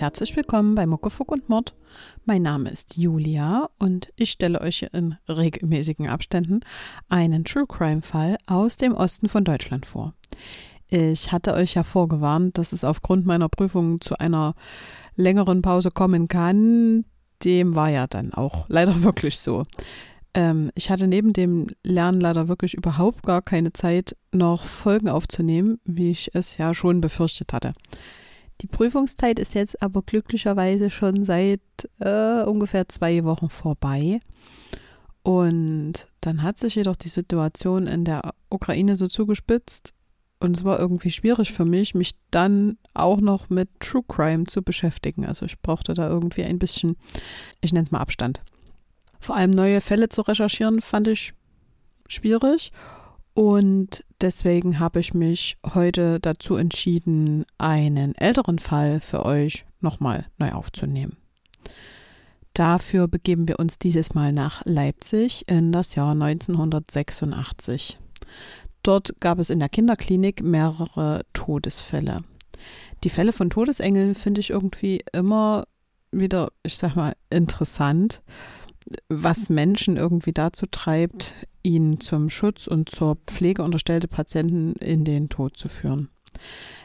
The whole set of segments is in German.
Herzlich willkommen bei Muckefuck und Mord. Mein Name ist Julia und ich stelle euch in regelmäßigen Abständen einen True Crime Fall aus dem Osten von Deutschland vor. Ich hatte euch ja vorgewarnt, dass es aufgrund meiner Prüfung zu einer längeren Pause kommen kann. Dem war ja dann auch leider wirklich so. Ähm, ich hatte neben dem Lernen leider wirklich überhaupt gar keine Zeit, noch Folgen aufzunehmen, wie ich es ja schon befürchtet hatte. Die Prüfungszeit ist jetzt aber glücklicherweise schon seit äh, ungefähr zwei Wochen vorbei. Und dann hat sich jedoch die Situation in der Ukraine so zugespitzt, und es war irgendwie schwierig für mich, mich dann auch noch mit True Crime zu beschäftigen. Also ich brauchte da irgendwie ein bisschen, ich nenne es mal Abstand. Vor allem neue Fälle zu recherchieren, fand ich schwierig. Und deswegen habe ich mich heute dazu entschieden, einen älteren Fall für euch nochmal neu aufzunehmen. Dafür begeben wir uns dieses Mal nach Leipzig in das Jahr 1986. Dort gab es in der Kinderklinik mehrere Todesfälle. Die Fälle von Todesengeln finde ich irgendwie immer wieder, ich sag mal, interessant, was Menschen irgendwie dazu treibt, ihn zum Schutz und zur Pflege unterstellte Patienten in den Tod zu führen.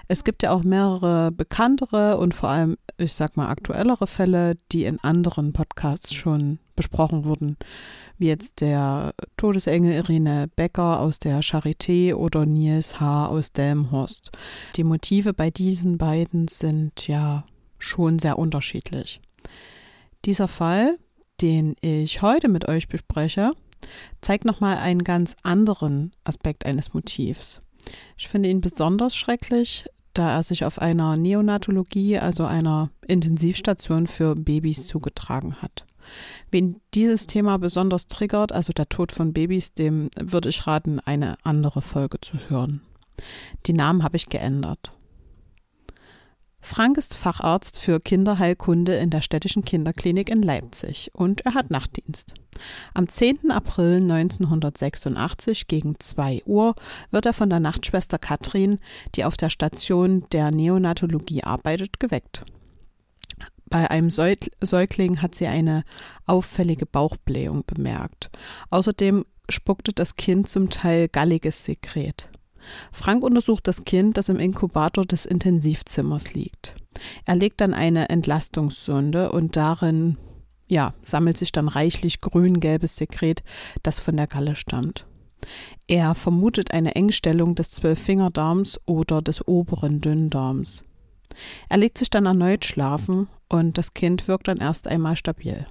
Es gibt ja auch mehrere bekanntere und vor allem, ich sag mal, aktuellere Fälle, die in anderen Podcasts schon besprochen wurden, wie jetzt der Todesengel Irene Becker aus der Charité oder Nils H. aus Delmhorst. Die Motive bei diesen beiden sind ja schon sehr unterschiedlich. Dieser Fall, den ich heute mit euch bespreche, zeigt nochmal einen ganz anderen Aspekt eines Motivs. Ich finde ihn besonders schrecklich, da er sich auf einer Neonatologie, also einer Intensivstation für Babys zugetragen hat. Wen dieses Thema besonders triggert, also der Tod von Babys, dem würde ich raten, eine andere Folge zu hören. Die Namen habe ich geändert. Frank ist Facharzt für Kinderheilkunde in der städtischen Kinderklinik in Leipzig und er hat Nachtdienst. Am 10. April 1986 gegen 2 Uhr wird er von der Nachtschwester Katrin, die auf der Station der Neonatologie arbeitet, geweckt. Bei einem Säugling hat sie eine auffällige Bauchblähung bemerkt. Außerdem spuckte das Kind zum Teil galliges Sekret. Frank untersucht das Kind, das im Inkubator des Intensivzimmers liegt. Er legt dann eine Entlastungssonde und darin, ja, sammelt sich dann reichlich grün-gelbes Sekret, das von der Galle stammt. Er vermutet eine Engstellung des Zwölffingerdarms oder des oberen Dünndarms. Er legt sich dann erneut schlafen und das Kind wirkt dann erst einmal stabil.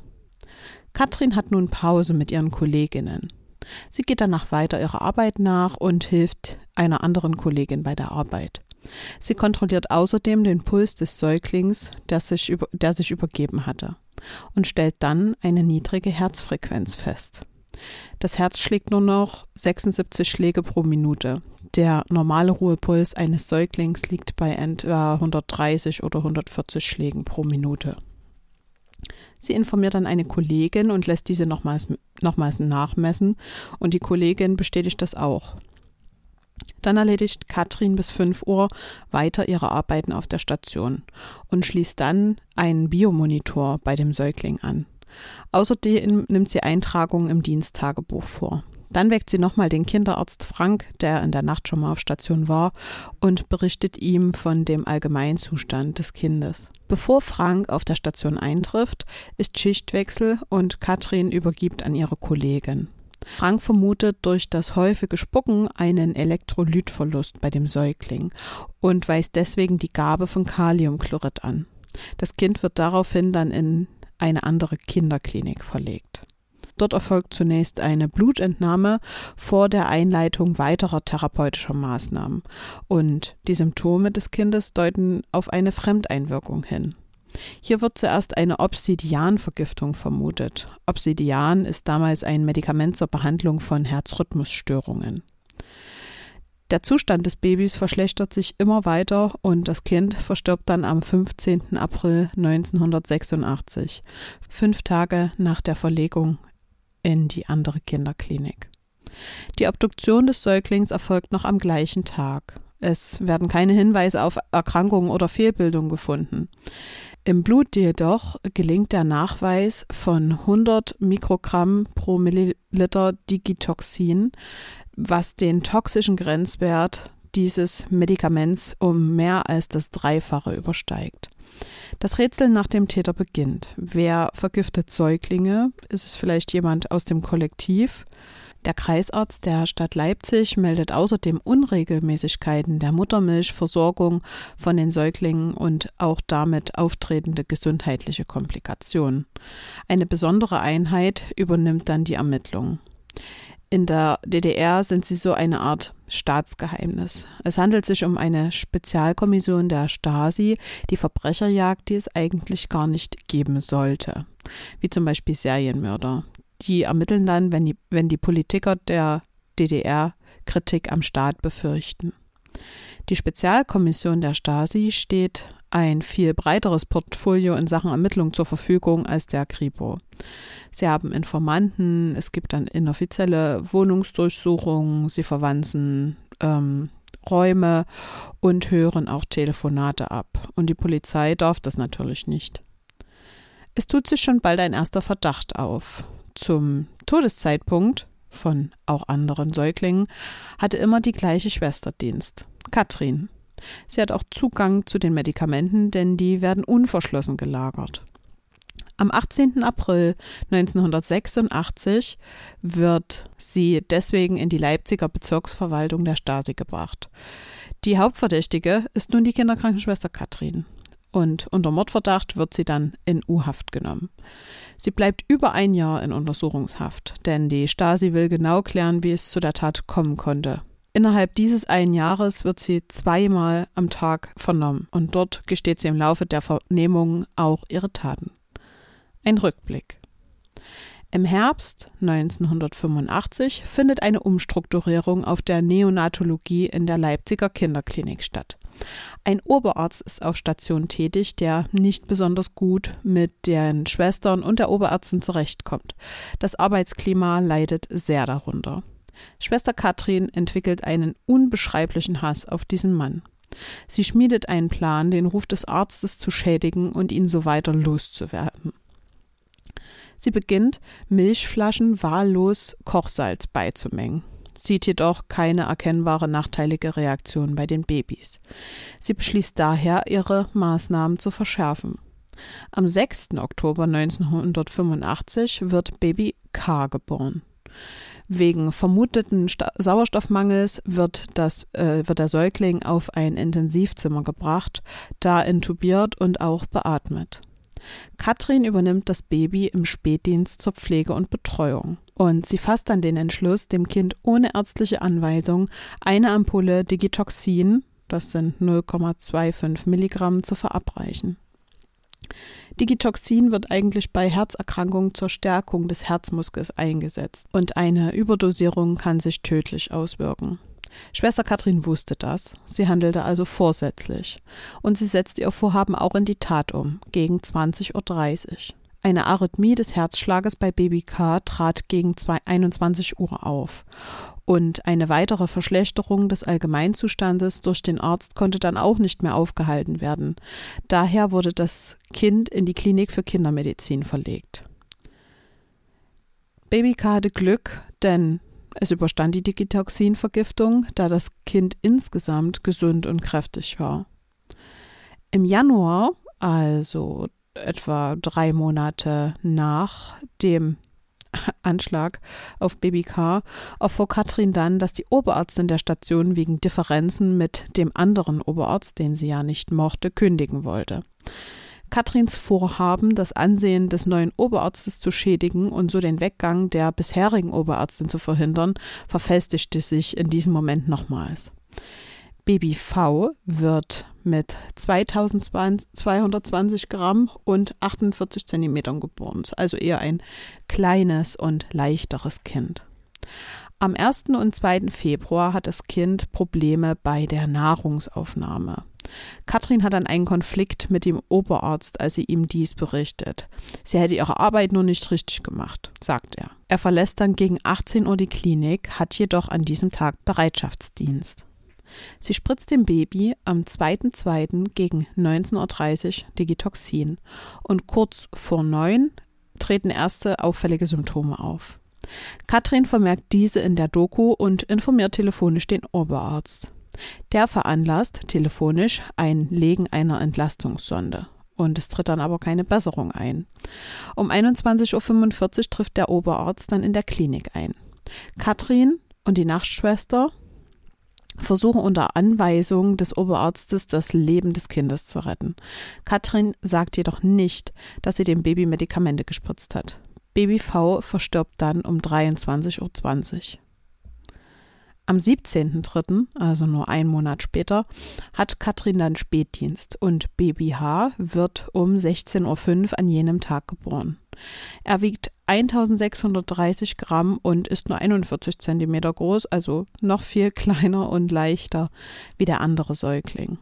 Katrin hat nun Pause mit ihren Kolleginnen. Sie geht danach weiter ihrer Arbeit nach und hilft einer anderen Kollegin bei der Arbeit. Sie kontrolliert außerdem den Puls des Säuglings, der sich, über, der sich übergeben hatte, und stellt dann eine niedrige Herzfrequenz fest. Das Herz schlägt nur noch 76 Schläge pro Minute. Der normale Ruhepuls eines Säuglings liegt bei etwa 130 oder 140 Schlägen pro Minute. Sie informiert dann eine Kollegin und lässt diese nochmals, nochmals nachmessen und die Kollegin bestätigt das auch. Dann erledigt Katrin bis 5 Uhr weiter ihre Arbeiten auf der Station und schließt dann einen Biomonitor bei dem Säugling an. Außerdem nimmt sie Eintragungen im Diensttagebuch vor. Dann weckt sie nochmal den Kinderarzt Frank, der in der Nacht schon mal auf Station war, und berichtet ihm von dem Allgemeinzustand des Kindes. Bevor Frank auf der Station eintrifft, ist Schichtwechsel und Katrin übergibt an ihre Kollegin. Frank vermutet durch das häufige Spucken einen Elektrolytverlust bei dem Säugling und weist deswegen die Gabe von Kaliumchlorid an. Das Kind wird daraufhin dann in eine andere Kinderklinik verlegt. Dort erfolgt zunächst eine Blutentnahme vor der Einleitung weiterer therapeutischer Maßnahmen. Und die Symptome des Kindes deuten auf eine Fremdeinwirkung hin. Hier wird zuerst eine Obsidianvergiftung vermutet. Obsidian ist damals ein Medikament zur Behandlung von Herzrhythmusstörungen. Der Zustand des Babys verschlechtert sich immer weiter und das Kind verstirbt dann am 15. April 1986, fünf Tage nach der Verlegung in die andere Kinderklinik. Die Obduktion des Säuglings erfolgt noch am gleichen Tag. Es werden keine Hinweise auf Erkrankungen oder Fehlbildung gefunden. Im Blut jedoch gelingt der Nachweis von 100 Mikrogramm pro Milliliter Digitoxin, was den toxischen Grenzwert dieses Medikaments um mehr als das Dreifache übersteigt. Das Rätsel nach dem Täter beginnt. Wer vergiftet Säuglinge? Ist es vielleicht jemand aus dem Kollektiv? Der Kreisarzt der Stadt Leipzig meldet außerdem Unregelmäßigkeiten der Muttermilchversorgung von den Säuglingen und auch damit auftretende gesundheitliche Komplikationen. Eine besondere Einheit übernimmt dann die Ermittlungen. In der DDR sind sie so eine Art Staatsgeheimnis. Es handelt sich um eine Spezialkommission der Stasi, die Verbrecherjagd, die es eigentlich gar nicht geben sollte, wie zum Beispiel Serienmörder. Die ermitteln dann, wenn die, wenn die Politiker der DDR Kritik am Staat befürchten. Die Spezialkommission der Stasi steht ein viel breiteres Portfolio in Sachen Ermittlung zur Verfügung als der Kripo. Sie haben Informanten, es gibt dann inoffizielle Wohnungsdurchsuchungen, sie verwanzen ähm, Räume und hören auch Telefonate ab. Und die Polizei darf das natürlich nicht. Es tut sich schon bald ein erster Verdacht auf. Zum Todeszeitpunkt von auch anderen Säuglingen hatte immer die gleiche Schwester Dienst, Katrin. Sie hat auch Zugang zu den Medikamenten, denn die werden unverschlossen gelagert. Am 18. April 1986 wird sie deswegen in die Leipziger Bezirksverwaltung der Stasi gebracht. Die Hauptverdächtige ist nun die Kinderkrankenschwester Katrin. Und unter Mordverdacht wird sie dann in U-Haft genommen. Sie bleibt über ein Jahr in Untersuchungshaft, denn die Stasi will genau klären, wie es zu der Tat kommen konnte. Innerhalb dieses einen Jahres wird sie zweimal am Tag vernommen und dort gesteht sie im Laufe der Vernehmungen auch ihre Taten. Ein Rückblick. Im Herbst 1985 findet eine Umstrukturierung auf der Neonatologie in der Leipziger Kinderklinik statt. Ein Oberarzt ist auf Station tätig, der nicht besonders gut mit den Schwestern und der Oberärztin zurechtkommt. Das Arbeitsklima leidet sehr darunter. Schwester Katrin entwickelt einen unbeschreiblichen Hass auf diesen Mann. Sie schmiedet einen Plan, den Ruf des Arztes zu schädigen und ihn so weiter loszuwerden. Sie beginnt, Milchflaschen wahllos Kochsalz beizumengen, sieht jedoch keine erkennbare nachteilige Reaktion bei den Babys. Sie beschließt daher, ihre Maßnahmen zu verschärfen. Am 6. Oktober 1985 wird Baby K geboren. Wegen vermuteten Sta Sauerstoffmangels wird, das, äh, wird der Säugling auf ein Intensivzimmer gebracht, da intubiert und auch beatmet. Katrin übernimmt das Baby im Spätdienst zur Pflege und Betreuung. Und sie fasst dann den Entschluss, dem Kind ohne ärztliche Anweisung eine Ampulle Digitoxin, das sind 0,25 Milligramm, zu verabreichen. Digitoxin wird eigentlich bei Herzerkrankungen zur Stärkung des Herzmuskels eingesetzt und eine Überdosierung kann sich tödlich auswirken. Schwester Katrin wusste das. Sie handelte also vorsätzlich. Und sie setzte ihr Vorhaben auch in die Tat um, gegen 20.30 Uhr. Eine Arrhythmie des Herzschlages bei Baby K trat gegen 21 Uhr auf. Und eine weitere Verschlechterung des Allgemeinzustandes durch den Arzt konnte dann auch nicht mehr aufgehalten werden. Daher wurde das Kind in die Klinik für Kindermedizin verlegt. Baby hatte Glück, denn es überstand die Digitoxinvergiftung, da das Kind insgesamt gesund und kräftig war. Im Januar, also etwa drei Monate nach dem Anschlag auf Baby K, erfuhr Katrin dann, dass die Oberärztin der Station wegen Differenzen mit dem anderen Oberarzt, den sie ja nicht mochte, kündigen wollte. Katrins Vorhaben, das Ansehen des neuen Oberarztes zu schädigen und so den Weggang der bisherigen Oberärztin zu verhindern, verfestigte sich in diesem Moment nochmals. Baby V wird mit 2220 Gramm und 48 Zentimetern geboren, also eher ein kleines und leichteres Kind. Am 1. und 2. Februar hat das Kind Probleme bei der Nahrungsaufnahme. Katrin hat dann einen Konflikt mit dem Oberarzt, als sie ihm dies berichtet. Sie hätte ihre Arbeit nur nicht richtig gemacht, sagt er. Er verlässt dann gegen 18 Uhr die Klinik, hat jedoch an diesem Tag Bereitschaftsdienst. Sie spritzt dem Baby am 2.2. gegen 19.30 Uhr Digitoxin und kurz vor 9 treten erste auffällige Symptome auf. Katrin vermerkt diese in der Doku und informiert telefonisch den Oberarzt. Der veranlasst telefonisch ein Legen einer Entlastungssonde. Und es tritt dann aber keine Besserung ein. Um 21.45 Uhr trifft der Oberarzt dann in der Klinik ein. Katrin und die Nachtschwester versuchen unter Anweisung des Oberarztes das Leben des Kindes zu retten. Katrin sagt jedoch nicht, dass sie dem Baby Medikamente gespritzt hat. Baby V verstirbt dann um 23.20 Uhr. Am 17.03., also nur einen Monat später, hat Katrin dann Spätdienst und Baby H wird um 16.05 Uhr an jenem Tag geboren. Er wiegt 1630 Gramm und ist nur 41 Zentimeter groß, also noch viel kleiner und leichter wie der andere Säugling.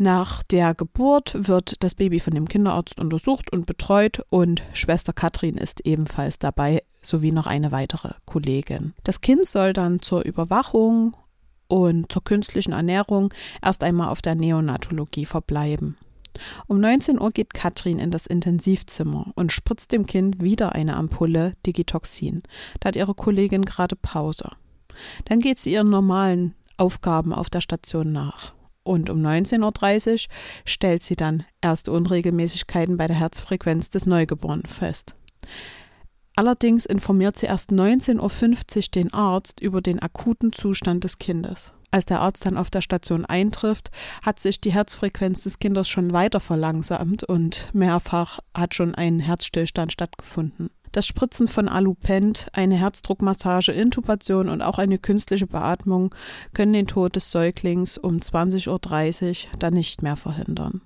Nach der Geburt wird das Baby von dem Kinderarzt untersucht und betreut und Schwester Katrin ist ebenfalls dabei, sowie noch eine weitere Kollegin. Das Kind soll dann zur Überwachung und zur künstlichen Ernährung erst einmal auf der Neonatologie verbleiben. Um 19 Uhr geht Katrin in das Intensivzimmer und spritzt dem Kind wieder eine Ampulle Digitoxin. Da hat ihre Kollegin gerade Pause. Dann geht sie ihren normalen Aufgaben auf der Station nach und um 19.30 Uhr stellt sie dann erste Unregelmäßigkeiten bei der Herzfrequenz des Neugeborenen fest. Allerdings informiert sie erst 19.50 Uhr den Arzt über den akuten Zustand des Kindes. Als der Arzt dann auf der Station eintrifft, hat sich die Herzfrequenz des Kindes schon weiter verlangsamt und mehrfach hat schon ein Herzstillstand stattgefunden. Das Spritzen von Alupent, eine Herzdruckmassage, Intubation und auch eine künstliche Beatmung können den Tod des Säuglings um 20.30 Uhr dann nicht mehr verhindern.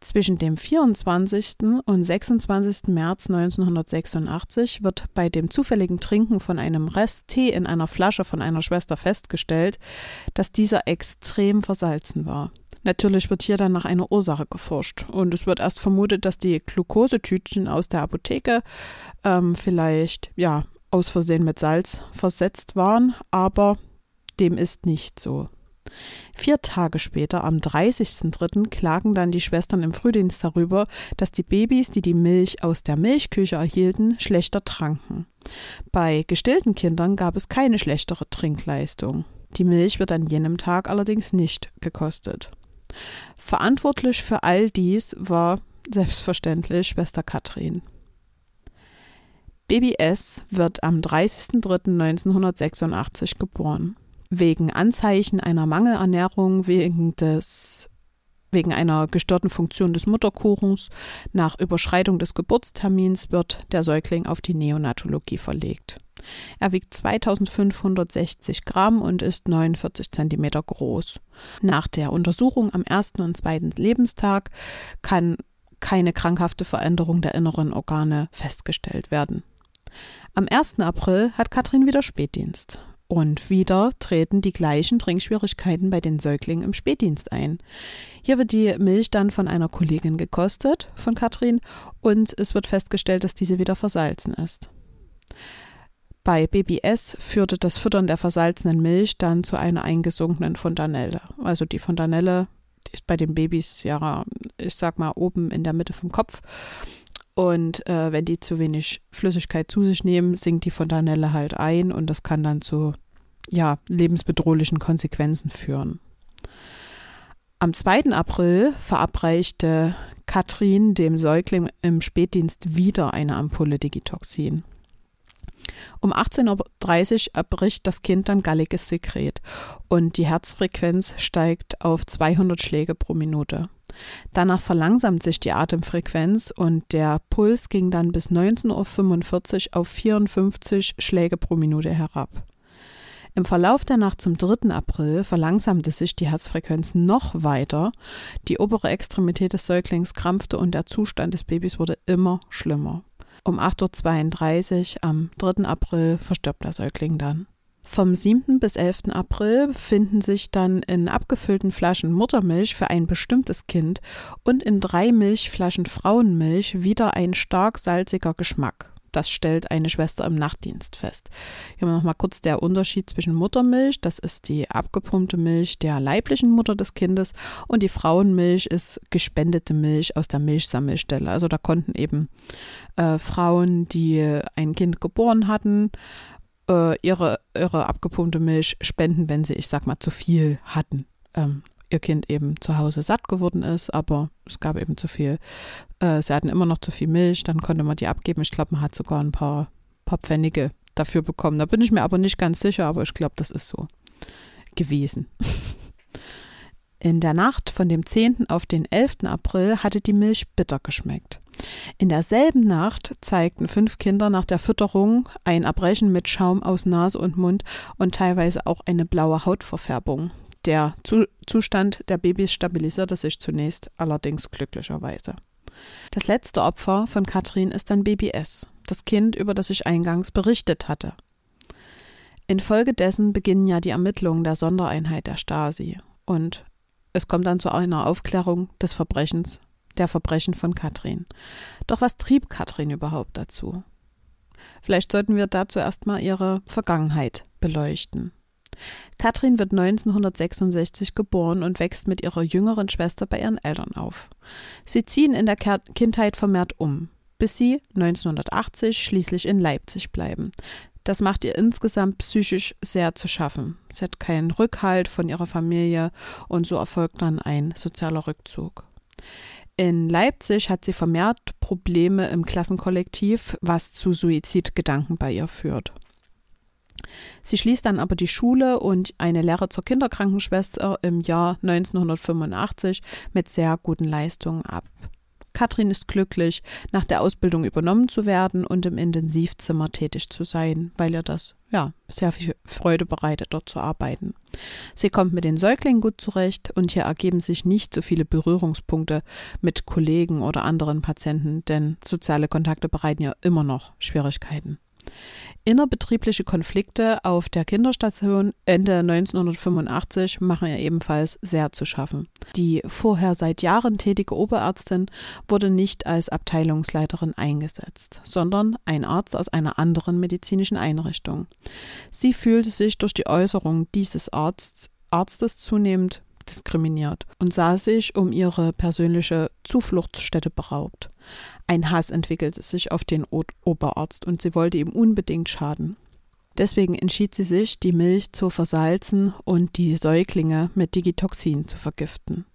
Zwischen dem 24. und 26. März 1986 wird bei dem zufälligen Trinken von einem Rest Tee in einer Flasche von einer Schwester festgestellt, dass dieser extrem versalzen war. Natürlich wird hier dann nach einer Ursache geforscht und es wird erst vermutet, dass die Glukosetütchen aus der Apotheke ähm, vielleicht ja aus Versehen mit Salz versetzt waren, aber dem ist nicht so. Vier Tage später, am 30.03., klagen dann die Schwestern im Frühdienst darüber, dass die Babys, die die Milch aus der Milchküche erhielten, schlechter tranken. Bei gestillten Kindern gab es keine schlechtere Trinkleistung. Die Milch wird an jenem Tag allerdings nicht gekostet. Verantwortlich für all dies war selbstverständlich Schwester Katrin. Baby S wird am 30.03.1986 geboren. Wegen Anzeichen einer Mangelernährung, wegen des Wegen einer gestörten Funktion des Mutterkuchens nach Überschreitung des Geburtstermins wird der Säugling auf die Neonatologie verlegt. Er wiegt 2560 Gramm und ist 49 Zentimeter groß. Nach der Untersuchung am ersten und zweiten Lebenstag kann keine krankhafte Veränderung der inneren Organe festgestellt werden. Am 1. April hat Katrin wieder Spätdienst. Und wieder treten die gleichen Trinkschwierigkeiten bei den Säuglingen im Spätdienst ein. Hier wird die Milch dann von einer Kollegin gekostet, von Katrin, und es wird festgestellt, dass diese wieder versalzen ist. Bei BBS führte das Füttern der versalzenen Milch dann zu einer eingesunkenen Fontanelle. Also die Fontanelle ist bei den Babys ja, ich sag mal, oben in der Mitte vom Kopf. Und äh, wenn die zu wenig Flüssigkeit zu sich nehmen, sinkt die Fontanelle halt ein und das kann dann zu ja, lebensbedrohlichen Konsequenzen führen. Am 2. April verabreichte Katrin dem Säugling im Spätdienst wieder eine Ampulle Digitoxin. Um 18.30 Uhr erbricht das Kind dann galliges Sekret und die Herzfrequenz steigt auf 200 Schläge pro Minute. Danach verlangsamt sich die Atemfrequenz und der Puls ging dann bis 19.45 Uhr auf 54 Schläge pro Minute herab. Im Verlauf der Nacht zum 3. April verlangsamte sich die Herzfrequenz noch weiter, die obere Extremität des Säuglings krampfte und der Zustand des Babys wurde immer schlimmer. Um 8.32 Uhr am 3. April verstirbt der Säugling dann. Vom 7. bis 11. April befinden sich dann in abgefüllten Flaschen Muttermilch für ein bestimmtes Kind und in drei Milchflaschen Frauenmilch wieder ein stark salziger Geschmack. Das stellt eine Schwester im Nachtdienst fest. Hier noch mal kurz der Unterschied zwischen Muttermilch, das ist die abgepumpte Milch der leiblichen Mutter des Kindes und die Frauenmilch ist gespendete Milch aus der Milchsammelstelle. Also da konnten eben äh, Frauen, die ein Kind geboren hatten, äh, ihre, ihre abgepumpte Milch spenden, wenn sie, ich sag mal, zu viel hatten. Ähm, ihr Kind eben zu Hause satt geworden ist, aber es gab eben zu viel. Äh, sie hatten immer noch zu viel Milch, dann konnte man die abgeben. Ich glaube, man hat sogar ein paar, paar Pfennige dafür bekommen. Da bin ich mir aber nicht ganz sicher, aber ich glaube, das ist so gewesen. In der Nacht von dem 10. auf den 11. April hatte die Milch bitter geschmeckt. In derselben Nacht zeigten fünf Kinder nach der Fütterung ein Erbrechen mit Schaum aus Nase und Mund und teilweise auch eine blaue Hautverfärbung. Der Zustand der Babys stabilisierte sich zunächst allerdings glücklicherweise. Das letzte Opfer von Katrin ist dann Baby S, das Kind, über das ich eingangs berichtet hatte. Infolgedessen beginnen ja die Ermittlungen der Sondereinheit der Stasi und es kommt dann zu einer Aufklärung des Verbrechens, der Verbrechen von Katrin. Doch was trieb Katrin überhaupt dazu? Vielleicht sollten wir dazu erstmal ihre Vergangenheit beleuchten. Katrin wird 1966 geboren und wächst mit ihrer jüngeren Schwester bei ihren Eltern auf. Sie ziehen in der Kindheit vermehrt um, bis sie 1980 schließlich in Leipzig bleiben. Das macht ihr insgesamt psychisch sehr zu schaffen. Sie hat keinen Rückhalt von ihrer Familie und so erfolgt dann ein sozialer Rückzug. In Leipzig hat sie vermehrt Probleme im Klassenkollektiv, was zu Suizidgedanken bei ihr führt. Sie schließt dann aber die Schule und eine Lehre zur Kinderkrankenschwester im Jahr 1985 mit sehr guten Leistungen ab. Katrin ist glücklich, nach der Ausbildung übernommen zu werden und im Intensivzimmer tätig zu sein, weil ihr das ja sehr viel Freude bereitet, dort zu arbeiten. Sie kommt mit den Säuglingen gut zurecht und hier ergeben sich nicht so viele Berührungspunkte mit Kollegen oder anderen Patienten, denn soziale Kontakte bereiten ihr immer noch Schwierigkeiten. Innerbetriebliche Konflikte auf der Kinderstation Ende 1985 machen ihr ebenfalls sehr zu schaffen. Die vorher seit Jahren tätige Oberärztin wurde nicht als Abteilungsleiterin eingesetzt, sondern ein Arzt aus einer anderen medizinischen Einrichtung. Sie fühlte sich durch die Äußerung dieses Arztes, Arztes zunehmend diskriminiert und sah sich um ihre persönliche Zufluchtsstätte beraubt. Ein Hass entwickelte sich auf den o Oberarzt und sie wollte ihm unbedingt schaden. Deswegen entschied sie sich, die Milch zu versalzen und die Säuglinge mit Digitoxin zu vergiften.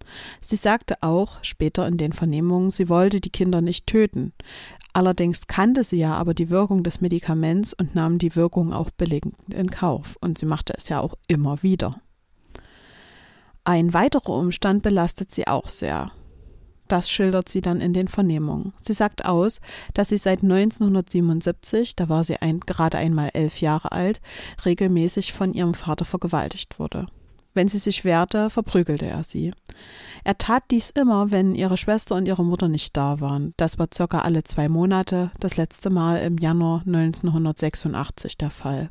Sie sagte auch später in den Vernehmungen, sie wollte die Kinder nicht töten. Allerdings kannte sie ja aber die Wirkung des Medikaments und nahm die Wirkung auch billigend in Kauf. Und sie machte es ja auch immer wieder. Ein weiterer Umstand belastet sie auch sehr. Das schildert sie dann in den Vernehmungen. Sie sagt aus, dass sie seit 1977, da war sie ein, gerade einmal elf Jahre alt, regelmäßig von ihrem Vater vergewaltigt wurde. Wenn sie sich wehrte, verprügelte er sie. Er tat dies immer, wenn ihre Schwester und ihre Mutter nicht da waren. Das war circa alle zwei Monate, das letzte Mal im Januar 1986 der Fall,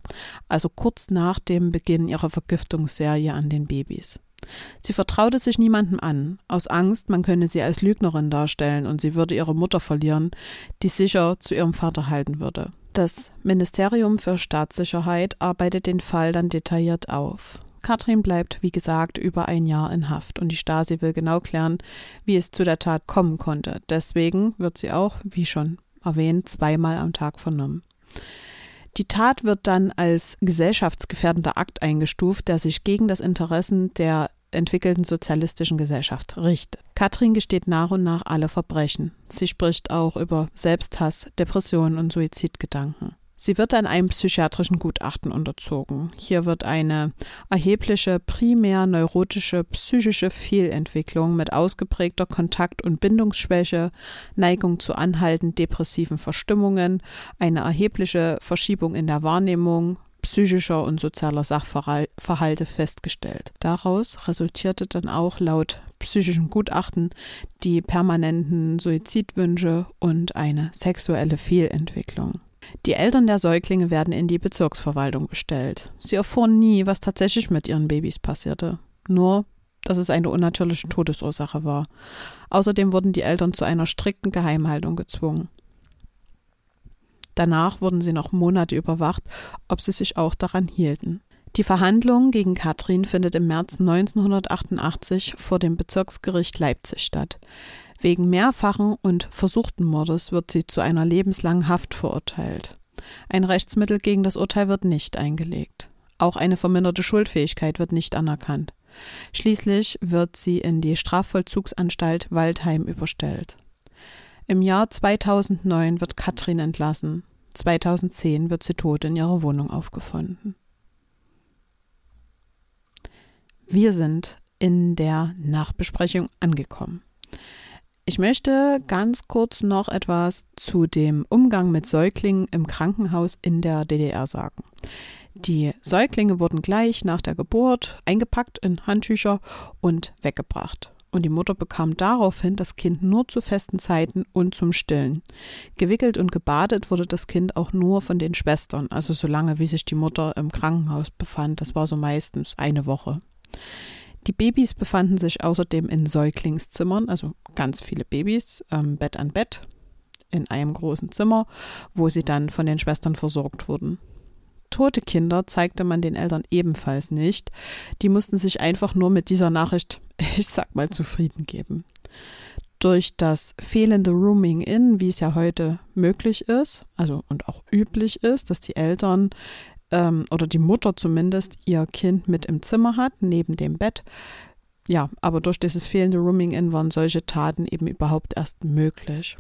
also kurz nach dem Beginn ihrer Vergiftungsserie an den Babys. Sie vertraute sich niemandem an, aus Angst, man könne sie als Lügnerin darstellen und sie würde ihre Mutter verlieren, die sicher zu ihrem Vater halten würde. Das Ministerium für Staatssicherheit arbeitet den Fall dann detailliert auf. Katrin bleibt, wie gesagt, über ein Jahr in Haft und die Stasi will genau klären, wie es zu der Tat kommen konnte. Deswegen wird sie auch, wie schon erwähnt, zweimal am Tag vernommen. Die Tat wird dann als gesellschaftsgefährdender Akt eingestuft, der sich gegen das Interessen der entwickelten sozialistischen Gesellschaft richtet. Katrin gesteht nach und nach alle Verbrechen. Sie spricht auch über Selbsthass, Depressionen und Suizidgedanken. Sie wird an einem psychiatrischen Gutachten unterzogen. Hier wird eine erhebliche primär neurotische psychische Fehlentwicklung mit ausgeprägter Kontakt- und Bindungsschwäche, Neigung zu anhaltend depressiven Verstimmungen, eine erhebliche Verschiebung in der Wahrnehmung, psychischer und sozialer Sachverhalte festgestellt. Daraus resultierte dann auch laut psychischen Gutachten die permanenten Suizidwünsche und eine sexuelle Fehlentwicklung. Die Eltern der Säuglinge werden in die Bezirksverwaltung bestellt. Sie erfuhren nie, was tatsächlich mit ihren Babys passierte. Nur, dass es eine unnatürliche Todesursache war. Außerdem wurden die Eltern zu einer strikten Geheimhaltung gezwungen. Danach wurden sie noch Monate überwacht, ob sie sich auch daran hielten. Die Verhandlung gegen Katrin findet im März 1988 vor dem Bezirksgericht Leipzig statt. Wegen mehrfachen und versuchten Mordes wird sie zu einer lebenslangen Haft verurteilt. Ein Rechtsmittel gegen das Urteil wird nicht eingelegt. Auch eine verminderte Schuldfähigkeit wird nicht anerkannt. Schließlich wird sie in die Strafvollzugsanstalt Waldheim überstellt. Im Jahr 2009 wird Katrin entlassen. 2010 wird sie tot in ihrer Wohnung aufgefunden. Wir sind in der Nachbesprechung angekommen. Ich möchte ganz kurz noch etwas zu dem Umgang mit Säuglingen im Krankenhaus in der DDR sagen. Die Säuglinge wurden gleich nach der Geburt eingepackt in Handtücher und weggebracht. Und die Mutter bekam daraufhin das Kind nur zu festen Zeiten und zum Stillen. Gewickelt und gebadet wurde das Kind auch nur von den Schwestern, also solange wie sich die Mutter im Krankenhaus befand. Das war so meistens eine Woche. Die Babys befanden sich außerdem in Säuglingszimmern, also ganz viele Babys, ähm, Bett an Bett, in einem großen Zimmer, wo sie dann von den Schwestern versorgt wurden. Tote Kinder zeigte man den Eltern ebenfalls nicht. Die mussten sich einfach nur mit dieser Nachricht, ich sag mal, zufrieden geben. Durch das fehlende Rooming in, wie es ja heute möglich ist, also und auch üblich ist, dass die Eltern ähm, oder die Mutter zumindest ihr Kind mit im Zimmer hat, neben dem Bett. Ja, aber durch dieses fehlende Rooming-In waren solche Taten eben überhaupt erst möglich.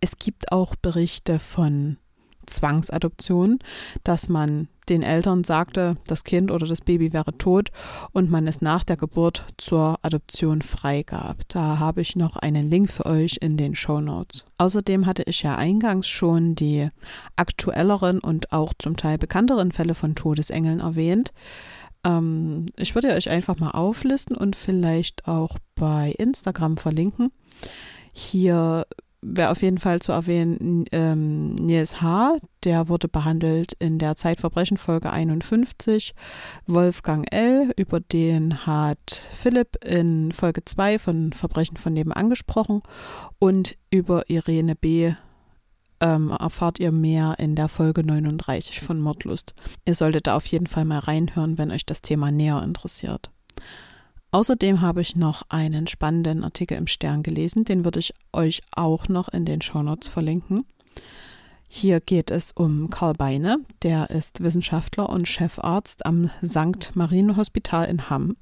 Es gibt auch Berichte von Zwangsadoption, dass man den Eltern sagte, das Kind oder das Baby wäre tot und man es nach der Geburt zur Adoption freigab. Da habe ich noch einen Link für euch in den Show Notes. Außerdem hatte ich ja eingangs schon die aktuelleren und auch zum Teil bekannteren Fälle von Todesengeln erwähnt. Ähm, ich würde euch einfach mal auflisten und vielleicht auch bei Instagram verlinken. Hier wäre auf jeden Fall zu erwähnen ähm, Nils H., der wurde behandelt in der Zeitverbrechen Folge 51. Wolfgang L., über den hat Philipp in Folge 2 von Verbrechen von Nebenan gesprochen. Und über Irene B. Ähm, erfahrt ihr mehr in der Folge 39 von Mordlust. Ihr solltet da auf jeden Fall mal reinhören, wenn euch das Thema näher interessiert. Außerdem habe ich noch einen spannenden Artikel im Stern gelesen, den würde ich euch auch noch in den Shownotes verlinken. Hier geht es um Karl Beine, der ist Wissenschaftler und Chefarzt am St. Marien Hospital in Hamm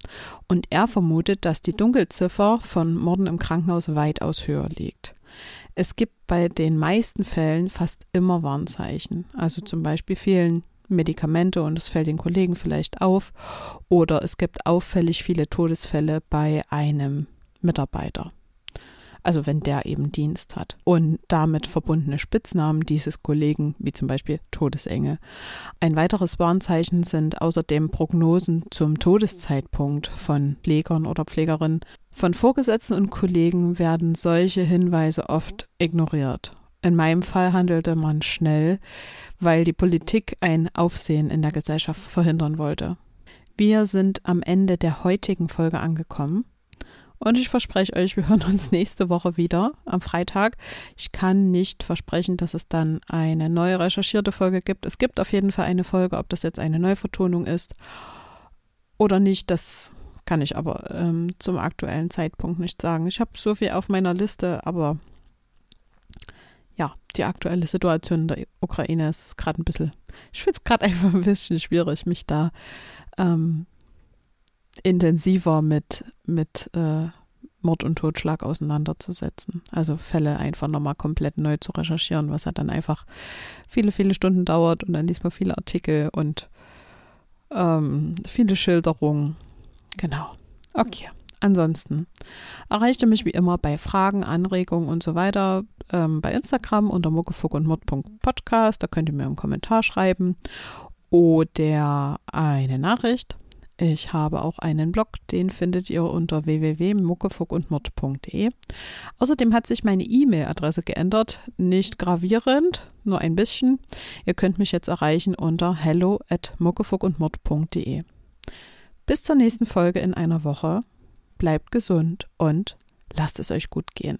und er vermutet, dass die Dunkelziffer von Morden im Krankenhaus weitaus höher liegt. Es gibt bei den meisten Fällen fast immer Warnzeichen, also zum Beispiel fehlen Medikamente und es fällt den Kollegen vielleicht auf oder es gibt auffällig viele Todesfälle bei einem Mitarbeiter. Also wenn der eben Dienst hat und damit verbundene Spitznamen dieses Kollegen, wie zum Beispiel Todesengel. Ein weiteres Warnzeichen sind außerdem Prognosen zum Todeszeitpunkt von Pflegern oder Pflegerinnen. Von Vorgesetzten und Kollegen werden solche Hinweise oft ignoriert in meinem Fall handelte man schnell, weil die Politik ein Aufsehen in der Gesellschaft verhindern wollte. Wir sind am Ende der heutigen Folge angekommen. Und ich verspreche euch, wir hören uns nächste Woche wieder am Freitag. Ich kann nicht versprechen, dass es dann eine neue recherchierte Folge gibt. Es gibt auf jeden Fall eine Folge, ob das jetzt eine Neuvertonung ist oder nicht, das kann ich aber ähm, zum aktuellen Zeitpunkt nicht sagen. Ich habe so viel auf meiner Liste, aber ja, die aktuelle Situation in der Ukraine ist gerade ein bisschen, ich finde es gerade einfach ein bisschen schwierig, mich da ähm, intensiver mit, mit äh, Mord und Totschlag auseinanderzusetzen. Also Fälle einfach nochmal komplett neu zu recherchieren, was ja dann einfach viele, viele Stunden dauert und dann liest man viele Artikel und ähm, viele Schilderungen. Genau. Okay. Ansonsten erreichte mich wie immer bei Fragen, Anregungen und so weiter ähm, bei Instagram unter muckefuck und mod.podcast. Da könnt ihr mir einen Kommentar schreiben oder eine Nachricht. Ich habe auch einen Blog, den findet ihr unter www.muckefuckundmod.de. Außerdem hat sich meine E-Mail-Adresse geändert, nicht gravierend, nur ein bisschen. Ihr könnt mich jetzt erreichen unter hello at muckefuckundmod.de. Bis zur nächsten Folge in einer Woche bleibt gesund und lasst es euch gut gehen.